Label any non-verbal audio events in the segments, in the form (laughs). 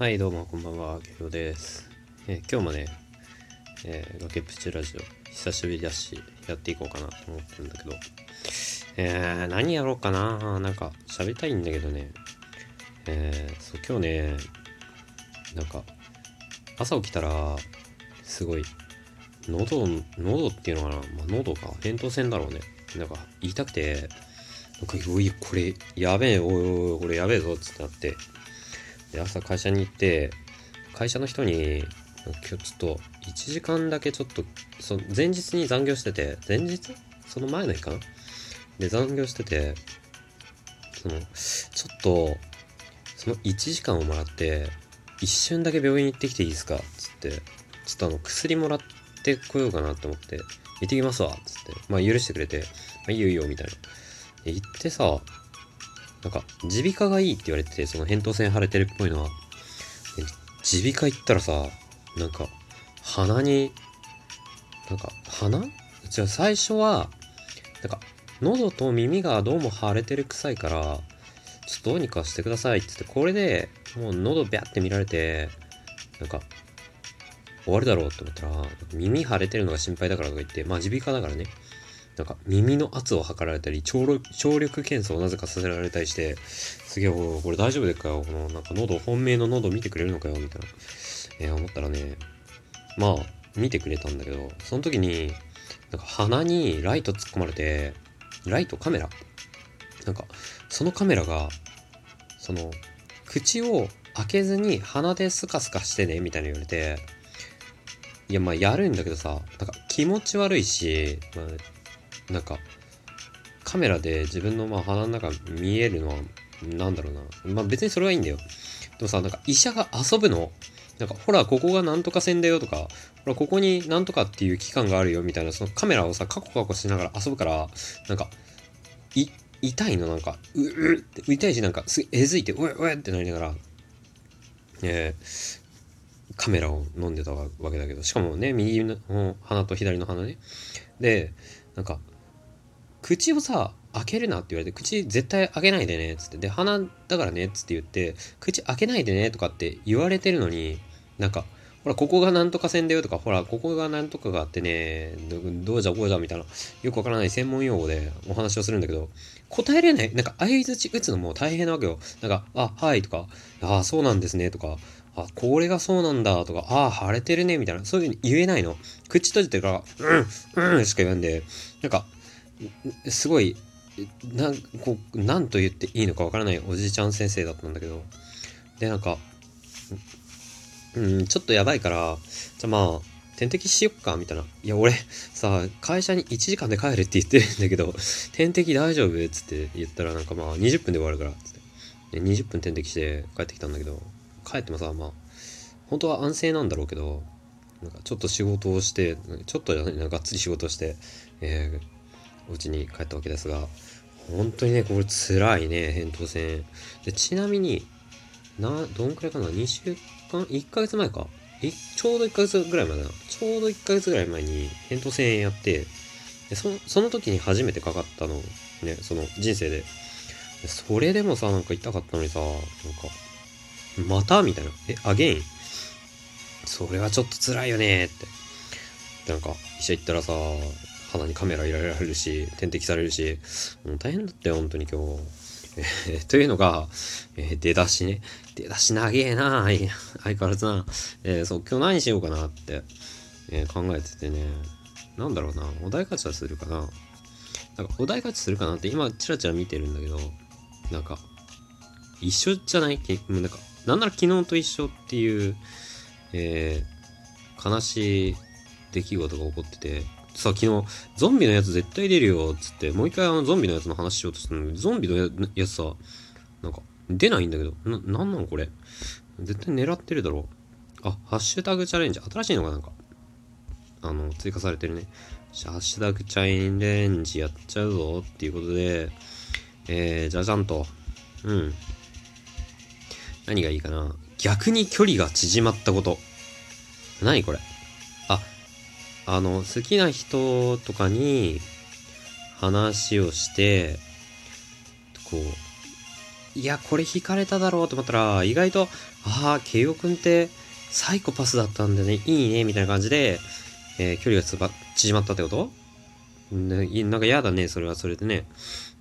はい、どうも、こんばんは、ケロです。えー、今日もね、えー、崖っぷちラジオ、久しぶりだし、やっていこうかなと思ってるんだけど、えー、何やろうかな。なんか、喋りたいんだけどね、えー、そう、今日ね、なんか、朝起きたら、すごい、喉、喉っていうのかな。まあ、喉か、扁桃腺だろうね。なんか、言いたくて、なんか、おい、これ、やべえ、おいおい、これやべえぞ、つってなって、で、朝会社に行って、会社の人に、今日ちょっと、1時間だけちょっと、その前日に残業してて、前日？その前の日かな？で、残業してて、その、ちょっと、その1時間をもらって、一瞬だけ病院行ってきていいですか？つって、ちょっとあの、薬もらってこようかなって思って、行ってきますわつって、まあ許してくれて、まあいいよいいよみたいな。で、行ってさ、なんか、耳鼻科がいいって言われてて、その扁桃腺腫れてるっぽいのは、耳鼻科行ったらさ、なんか、鼻に、なんか、鼻？じゃあ最初は、なんか、喉と耳がどうも腫れてる臭いから、ちょっとどうにかしてくださいって言って、これでもう喉ビャって見られて、なんか、終わるだろうって思ったら、耳腫れてるのが心配だからとか言って、まあ耳鼻科だからね。なんか耳の圧を測られたり聴力聴力検査をなぜかさせられたりしてすげえこれ大丈夫でっかよこのなんか喉本命の喉見てくれるのかよみたいな、えー、思ったらねまあ見てくれたんだけどその時になんか鼻にライト突っ込まれてライトカメラなんかそのカメラがその口を開けずに鼻でスカスカしてねみたいな言われていやまあやるんだけどさなんか気持ち悪いし、まあ、なんか、カメラで自分のまあ鼻の中見えるのは、なんだろうな。まあ別にそれはいいんだよ。でもさ、なんか医者が遊ぶの？なんか、ほら、ここがなんとか線だよとか、ほら、ここになんとかっていう期間があるよみたいな、そのカメラをさ、カコカコしながら遊ぶから、なんか、い、痛いの？なんか、ううって痛いし、なんか、すえずいて、うえうえってなりながら、えー、カメラを飲んでたわけだけど、しかもね、右の鼻と左の鼻ね。で、なんか、口をさ、開けるなって言われて、口絶対開けないでね、つって。で、鼻だからね、つって言って、口開けないでね、とかって言われてるのに、なんか、ほら、ここがなんとか線だよとか、ほら、ここがなんとかがあってね、どうじゃこうじゃみたいな、よくわからない専門用語でお話をするんだけど、答えれない、なんか相づち打つのも大変なわけよ。なんか、あ、はいとか、ああ、そうなんですねとか、あ、これがそうなんだとか、ああ、腫れてるねみたいな、そういうふうに言えないの。口閉じてるから、うん、うんしか言わんで、なんか、すごい、なん、こう、なんと言っていいのかわからないおじいちゃん先生だったんだけど、で、なんか、うん、ちょっとやばいから、じゃあまあ、点滴しよっか、みたいな。いや、俺、さ、会社に1時間で帰るって言ってるんだけど、点滴大丈夫？つって言ったら、なんかまあ、20分で終わるから、つって。で、20分点滴して帰ってきたんだけど、帰ってもさ、まあ、本当は安静なんだろうけど、なんかちょっと仕事をして、ちょっとじゃないな、がっつり仕事をして、えー、お家に帰ったわけですが、本当にね、これ辛いね、扁桃腺。で、ちなみに、な、どんくらいかな ?2 週間 ?1 ヶ月前かちょうど1ヶ月ぐらい前だな。ちょうど1ヶ月ぐらい前に扁桃腺やって、でそその時に初めてかかったの、ね、その人生で。でそれでもさ、なんか痛かったのにさ、なんか、また？みたいな。え、アゲインそれはちょっと辛いよねって。なんか、医者行ったらさ、鼻にカメラ入れられるし、点滴されるし、もう大変だったよ、本当に今日。えー、というのが、えー、出だしね。出だし長えな相変わらずな。えー、そう、今日何しようかなって、え考えててね。なんだろうな。お題ガチャするかな。なんかお題ガチャするかなって今、チラチラ見てるんだけど、なんか、一緒じゃない？なんか、なんなら昨日と一緒っていう、え悲しい出来事が起こってて、さあ、昨日、ゾンビのやつ絶対出るよ、つって、もう一回あのゾンビのやつの話しようとしたのに、ゾンビのやつさ、なんか、出ないんだけど、な、なんなんこれ？絶対狙ってるだろう。あ、ハッシュタグチャレンジ。新しいのがなんか、あの、追加されてるね。ハッシュタグチャレンジやっちゃうぞっていうことで、えー、じゃじゃんと。うん。何がいいかな？逆に距離が縮まったこと。何これ？ああの、好きな人とかに話をして、こう、いやこれ引かれただろうと思ったら意外とああ慶応くんってサイコパスだったんだねいいねみたいな感じで、えー、距離がつば縮まったってこと？ね、なんか嫌だねそれはそれでね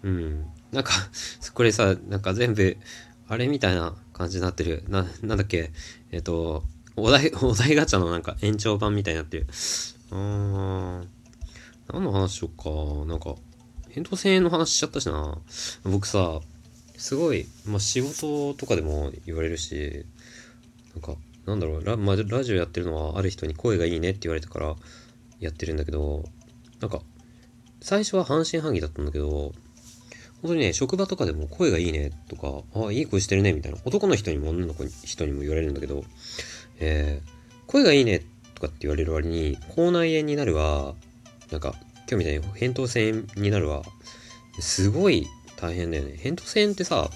うんなんかこれさなんか全部あれみたいな感じになってる。ななんだっけ？えっ、ー、とお題お題ガチャのなんか延長版みたいになってる。あーん。何の話しよっか。なんか扁桃腺の話しちゃったしな。僕さすごい、まあ、仕事とかでも言われるしなんかなんだろう。ラ,、まあ、ラジオやってるのはある人に声がいいねって言われたからやってるんだけどなんか最初は半信半疑だったんだけど本当にね職場とかでも声がいいねとかあいい声してるねみたいな男の人にも女の子に人にも言われるんだけど、えー、声がいいねとかって言われる割に口内炎になるわなんか今日みたいに扁桃腺になるわすごい大変だよね。扁桃腺ってさ、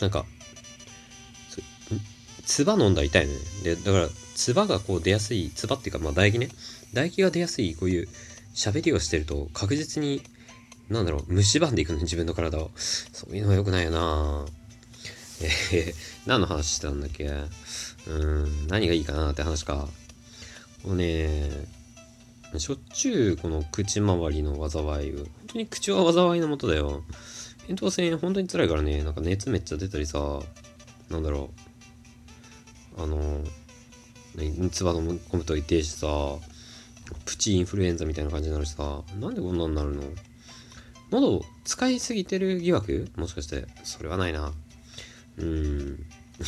なんか、唾飲んだら痛いのね。で、だから、唾がこう出やすい、唾っていうか、まあ唾液ね。唾液が出やすい、こういう喋りをしてると、確実に、なんだろう、蝕んでいくの、自分の体を。そういうのは良くないよな。えー、何の話してたんだっけ？うん、何がいいかなって話か。もうね、しょっちゅうこの口周りの災いを、本当に口は災いのもとだよ。扁桃腺本当に辛いからね、なんか熱めっちゃ出たりさ、なんだろう、あの、ね、唾飲み込むと痛いしさ、プチインフルエンザみたいな感じになるしさ、なんでこんなんなるの？喉を使いすぎてる疑惑？もしかして、それはないな。うーん。(laughs)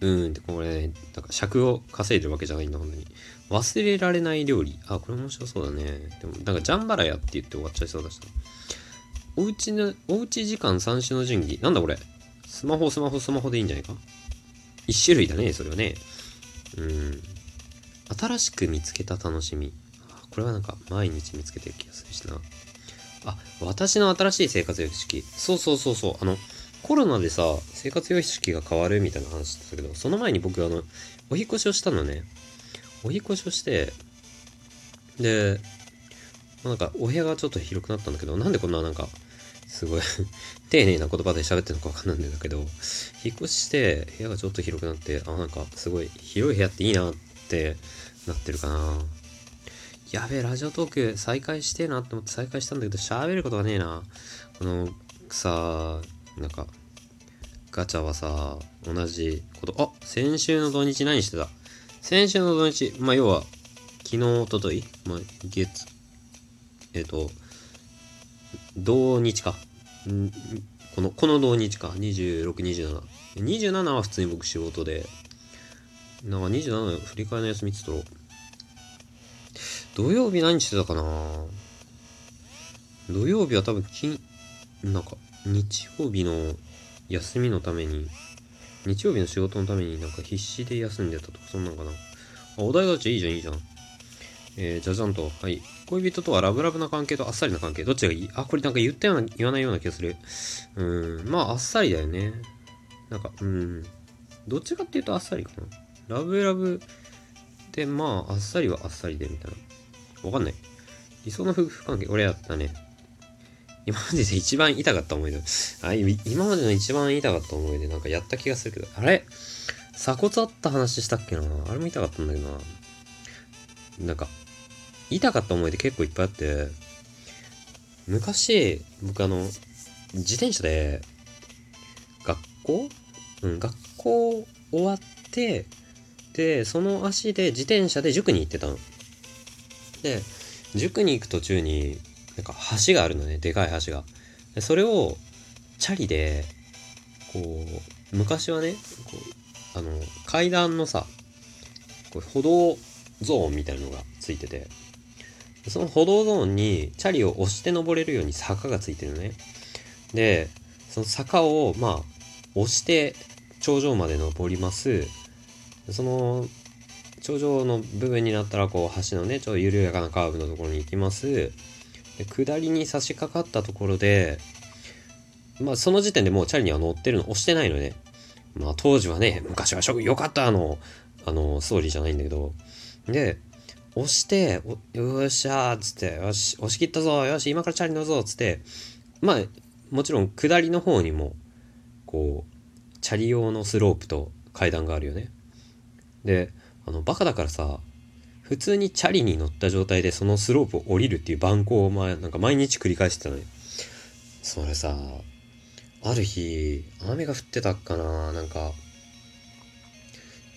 うーんってこれ、ね、なんか尺を稼いでるわけじゃないんだ、本当に。忘れられない料理。あ、これ面白そうだね。でも、なんかジャンバラヤって言って終わっちゃいそうだしおうちの、おうち時間三種の神器。なんだこれスマホ、スマホ、スマホでいいんじゃないか？一種類だね、それはね。うん。新しく見つけた楽しみ。これはなんか毎日見つけてる気がするしな。あ、私の新しい生活様式。そうそうそうそう。あの、コロナでさ、生活様式が変わるみたいな話してたけど、その前に僕あの、お引越しをしたのね。お引越しをして、で、なんかお部屋がちょっと広くなったんだけど、なんでこんななんか、すごい (laughs) 丁寧な言葉で喋ってるのかわかんないんだけど、引っ越しして部屋がちょっと広くなって、あ、なんかすごい広い部屋っていいなってなってるかな。やべえ、ラジオトーク再開してえなって思って再開したんだけど、喋ることがねえな。この、さ、なんか、ガチャはさ、同じこと、あ先週の土日何してた？先週の土日、まあ、要は、昨日、おととい、まあ、月、えっ、ー、と、同日か。んこの、この同日か。26、27。27は普通に僕仕事で、なんか27振り替えの休みっつったら、土曜日何してたかな？土曜日は多分金、なんか、日曜日の休みのために、日曜日の仕事のためになんか必死で休んでたとか、そんなんかな。あ、お題ガチャいいじゃん、いいじゃん。えー、じゃじゃんと。はい。恋人とはラブラブな関係とあっさりな関係。どっちがいい？あ、これなんか言ったような、言わないような気がする。うん。まあ、あっさりだよね。なんか、うん。どっちかっていうとあっさりかな。ラブラブで、まあ、あっさりはあっさりで、みたいな。わかんない。理想の夫婦関係、俺やったね。今までで一番痛かった思い出。あ、今までの一番痛かった思い出、なんかやった気がするけど、あれ？鎖骨あった話したっけなあれも痛かったんだけどな。なんか、痛かった思い出結構いっぱいあって、昔、僕あの、自転車で、学校？うん、学校終わって、で、その足で自転車で塾に行ってたの。で、塾に行く途中に、なんか橋があるのね、でかい橋が。でそれを、チャリで、こう、昔はね、こう、あの、階段のさ、こう歩道ゾーンみたいなのがついてて、その歩道ゾーンにチャリを押して登れるように坂がついてるのね。で、その坂を、まあ、押して頂上まで登ります。その、頂上の部分になったら、こう、橋のね、ちょっと緩やかなカーブのところに行きます。で、下りに差し掛かったところで、まあ、その時点でもうチャリには乗ってるの、押してないのね。まあ、当時はね、昔は良かったあの、あの、ストーリーじゃないんだけど、で、押して、よっしゃーっつって、よし、押し切ったぞよし、今からチャリ乗るぞっつって、まあ、もちろん下りの方にも、こうチャリ用のスロープと階段があるよねであのバカだからさ普通にチャリに乗った状態でそのスロープを降りるっていう番号を前なんか毎日繰り返してたのよ。それさある日雨が降ってたかななんか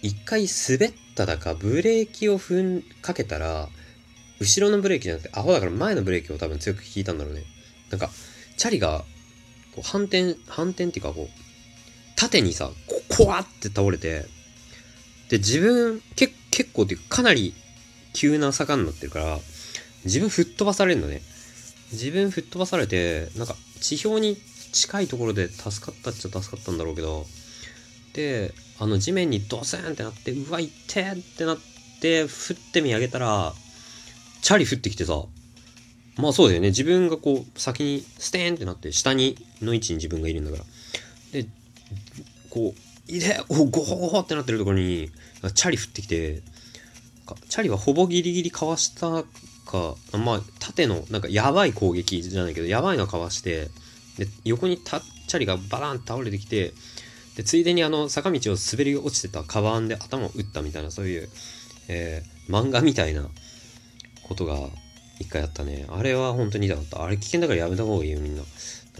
一回滑っただかブレーキを踏んかけたら後ろのブレーキじゃなくてアホだから前のブレーキを多分強く引いたんだろうね。なんかチャリがこう反転反転っていうかこう縦にさここわって倒れてで自分け結構っていうかなり急な坂になってるから自分吹っ飛ばされるのね。自分吹っ飛ばされてなんか地表に近いところで助かったっちゃ助かったんだろうけどであの地面にドスンってなってうわいってってなって振って見上げたらチャリ降ってきてさまあそうだよね。自分がこう先にステーンってなって下にの位置に自分がいるんだから。でこういでおゴホゴホってなってるところにチャリ降ってきてチャリはほぼギリギリかわしたかまあ縦のなんかやばい攻撃じゃないけどやばいのかわしてで横にたチャリがバラン倒れてきてでついでにあの坂道を滑り落ちてたカバンで頭を打ったみたいなそういう、えー、漫画みたいなことが一回あったね。あれは本当に痛かった。あれ危険だからやめた方がいいよみんな。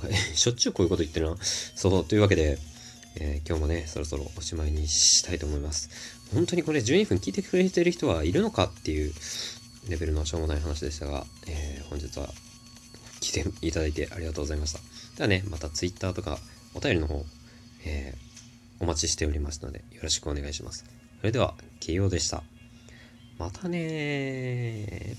なんかしょっちゅうこういうこと言ってるな。そうというわけで、えー、今日もねそろそろおしまいにしたいと思います本当にこれ12分聞いてくれてる人はいるのかっていうレベルのしょうもない話でしたが、えー、本日は来ていただいてありがとうございました。ではね、また Twitter とかお便りの方、えー、お待ちしておりますので、よろしくお願いします。それでは、慶応でした。またね